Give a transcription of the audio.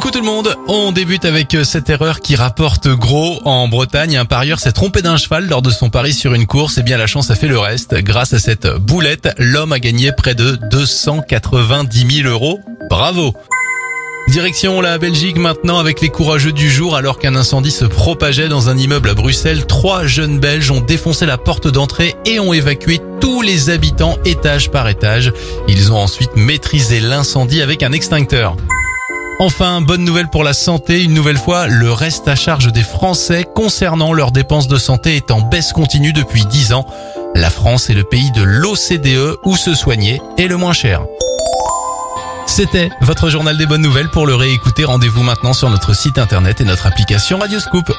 Coucou tout le monde, on débute avec euh, cette erreur qui rapporte gros en Bretagne. Un parieur s'est trompé d'un cheval lors de son pari sur une course et bien la chance a fait le reste. Grâce à cette boulette, l'homme a gagné près de 290 000 euros. Bravo Direction la Belgique maintenant avec les courageux du jour alors qu'un incendie se propageait dans un immeuble à Bruxelles. Trois jeunes Belges ont défoncé la porte d'entrée et ont évacué tous les habitants étage par étage. Ils ont ensuite maîtrisé l'incendie avec un extincteur. Enfin, bonne nouvelle pour la santé, une nouvelle fois, le reste à charge des Français concernant leurs dépenses de santé est en baisse continue depuis 10 ans. La France est le pays de l'OCDE où se soigner est le moins cher. C'était votre journal des bonnes nouvelles. Pour le réécouter, rendez-vous maintenant sur notre site internet et notre application Radioscoop.